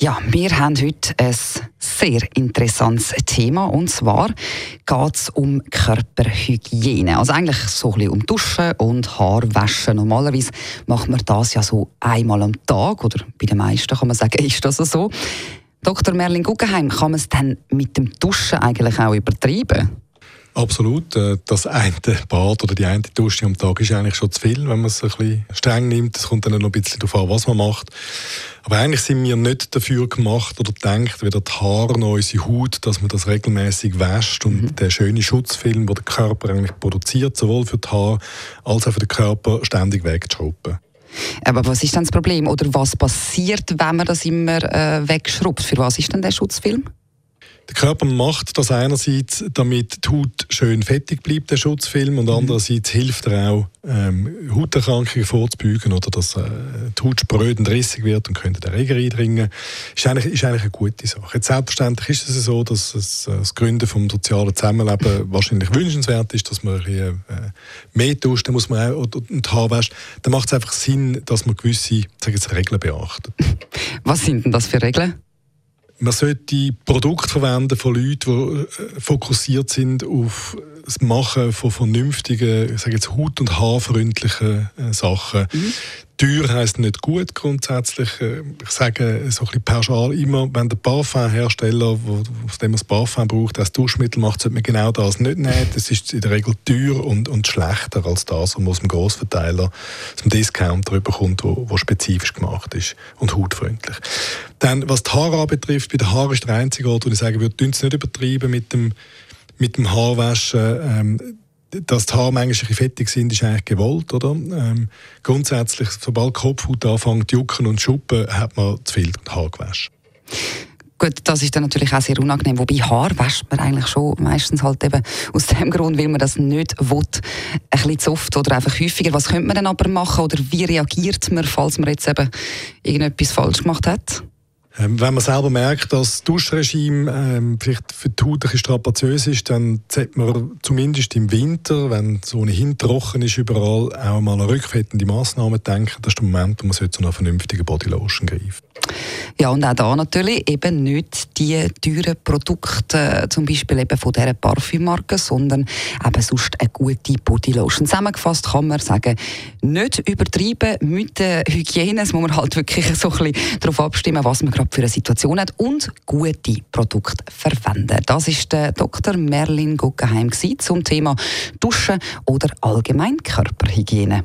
Ja, wir haben heute ein sehr interessantes Thema und zwar geht es um Körperhygiene. Also eigentlich so ein bisschen um Duschen und Haarwaschen. Normalerweise macht man das ja so einmal am Tag oder bei den meisten kann man sagen, ist das so. Dr. Merlin Guggenheim, kann man es dann mit dem Duschen eigentlich auch übertreiben? Absolut. Äh, das eine Bad oder die eine Dusche am Tag ist eigentlich schon zu viel, wenn man es ein bisschen streng nimmt. Es kommt dann noch ein bisschen darauf an, was man macht. Aber eigentlich sind wir nicht dafür gemacht oder denkt, weder die Haare noch unsere Haut, dass man das regelmäßig wäscht und mhm. der schöne Schutzfilm, den der Körper eigentlich produziert, sowohl für die Haare als auch für den Körper, ständig wegzuschrubben. Aber was ist dann das Problem? Oder was passiert, wenn man das immer äh, wegschrubbt? Für was ist denn der Schutzfilm? Der Körper macht das einerseits, damit die Haut schön fettig bleibt, der Schutzfilm, und mhm. andererseits hilft er auch, ähm, Hauterkrankungen vorzubeugen oder dass äh, die Haut spröd und rissig wird und könnte den Erreger eindringen. Ist eigentlich, ist eigentlich eine gute Sache. Jetzt selbstverständlich ist es so, dass es, äh, das Gründen vom sozialen Zusammenleben wahrscheinlich wünschenswert ist, dass man ein bisschen, äh, mehr duscht, dann muss man auch oder, und Haar wäscht. Dann macht es einfach Sinn, dass man gewisse sag jetzt, Regeln beachtet. Was sind denn das für Regeln? Man sollte Produkte verwenden von Leuten, die äh, fokussiert sind auf das Machen von vernünftigen, ich sage jetzt Haut- und Haarfreundlichen äh, Sachen. Mhm. Teuer heisst nicht gut grundsätzlich. Äh, ich sage so ein bisschen pauschal immer, wenn der Parfumhersteller, aus dem man das Parfum braucht, das Duschmittel macht, sollte man genau das nicht nehmen. Das ist in der Regel teuer und, und schlechter als das, was man aus dem Grossverteiler, aus dem Discounter bekommt, wo, wo spezifisch gemacht ist und hautfreundlich. Dann, was die Haare anbetrifft, bei den Haaren ist der einzige Ort, wo ich sagen würde, tun es nicht übertreiben mit dem, mit dem Haarwaschen. Ähm, dass die Haare manchmal fettig sind, ist eigentlich gewollt, oder? Ähm, grundsätzlich, sobald die Kopfhaut anfängt jucken und schuppen, hat man zu viel Haar gewaschen. Gut, das ist dann natürlich auch sehr unangenehm. Wobei Haar wäscht man eigentlich schon meistens halt eben aus dem Grund, weil man das nicht will, ein bisschen zu oft oder einfach häufiger. Was könnte man dann aber machen oder wie reagiert man, falls man jetzt eben irgendetwas falsch gemacht hat? Ähm, wenn man selber merkt, dass das Duschregime ähm, vielleicht für die Haut ein bisschen strapaziös ist, dann sollte man zumindest im Winter, wenn es ohnehin trocken ist überall, auch mal an rückfettende Massnahmen denken. Das ist der Moment, wo man zu einer vernünftigen Bodylotion greifen ja, und auch da natürlich eben nicht die teuren Produkte, zum Beispiel eben von dieser Parfümmarke, sondern eben sonst eine gute Bodylotion. Zusammengefasst kann man sagen, nicht übertreiben mit der Hygiene. Es muss man halt wirklich so ein bisschen darauf abstimmen, was man gerade für eine Situation hat und gute Produkte verwenden. Das ist der Dr. Merlin Guggenheim zum Thema Duschen oder allgemein Körperhygiene.